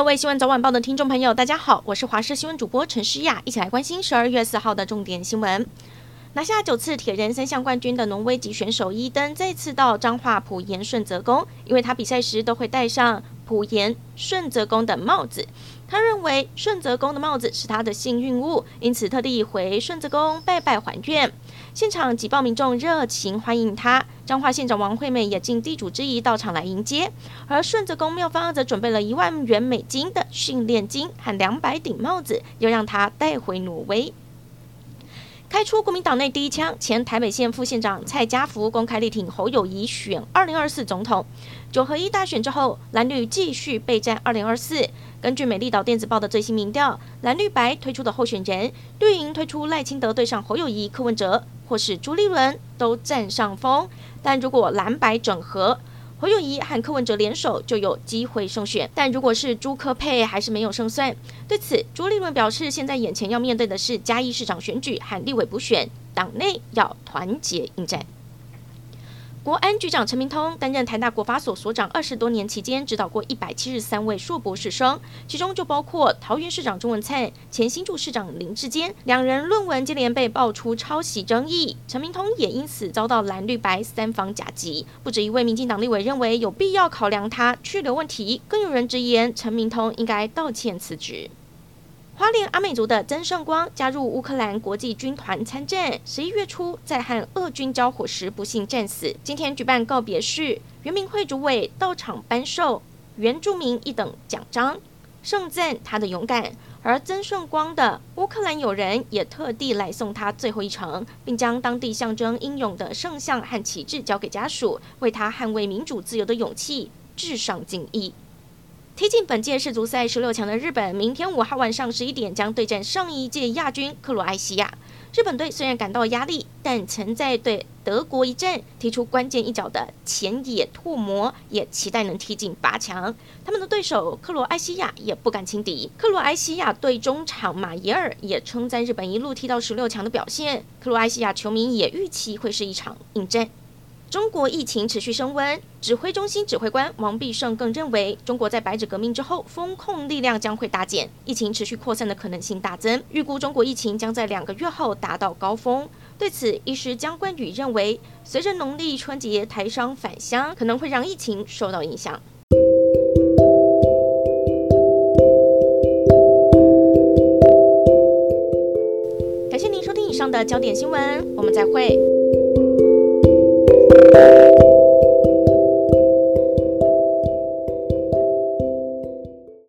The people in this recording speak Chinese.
各位新闻早晚报的听众朋友，大家好，我是华视新闻主播陈诗雅，一起来关心十二月四号的重点新闻。拿下九次铁人三项冠军的农威籍选手伊登再次到彰化埔盐顺泽宫，因为他比赛时都会戴上埔盐顺泽宫的帽子。他认为顺泽宫的帽子是他的幸运物，因此特地回顺泽宫拜拜还愿。现场挤爆民众热情欢迎他，彰化县长王惠美也尽地主之谊到场来迎接。而顺泽宫庙方则准备了一万元美金的训练金和两百顶帽子，要让他带回挪威。开出国民党内第一枪，前台北县副县长蔡家福公开力挺侯友谊选二零二四总统。九合一大选之后，蓝绿继续备战二零二四。根据美丽岛电子报的最新民调，蓝绿白推出的候选人，绿营推出赖清德对上侯友谊、柯文哲，或是朱立伦都占上风。但如果蓝白整合，侯友谊和柯文哲联手就有机会胜选，但如果是朱科配，还是没有胜算。对此，朱立伦表示，现在眼前要面对的是嘉义市长选举和立委补选，党内要团结应战。国安局长陈明通担任台大国法所所长二十多年期间，指导过一百七十三位硕博士生，其中就包括桃园市长钟文灿、前新竹市长林智坚，两人论文接连被爆出抄袭争议，陈明通也因此遭到蓝绿白三方夹击。不止一位民进党立委认为有必要考量他去留问题，更有人直言陈明通应该道歉辞职。花莲阿美族的曾胜光加入乌克兰国际军团参战，十一月初在和俄军交火时不幸战死。今天举办告别式，原民会主委到场颁授原住民一等奖章，盛赞他的勇敢。而曾胜光的乌克兰友人也特地来送他最后一程，并将当地象征英勇的圣像和旗帜交给家属，为他捍卫民主自由的勇气致上敬意。踢进本届世足赛十六强的日本，明天五号晚上十一点将对战上一届亚军克罗埃西亚。日本队虽然感到压力，但曾在对德国一战踢出关键一脚的前野拓磨，也期待能踢进八强。他们的对手克罗埃西亚也不敢轻敌。克罗埃西亚队中场马耶尔也称赞日本一路踢到十六强的表现。克罗埃西亚球迷也预期会是一场硬战。中国疫情持续升温，指挥中心指挥官王必胜更认为，中国在白纸革命之后，封控力量将会大减，疫情持续扩散的可能性大增，预估中国疫情将在两个月后达到高峰。对此，医师姜冠宇认为，随着农历春节台商返乡，可能会让疫情受到影响。感谢您收听以上的焦点新闻，我们再会。you.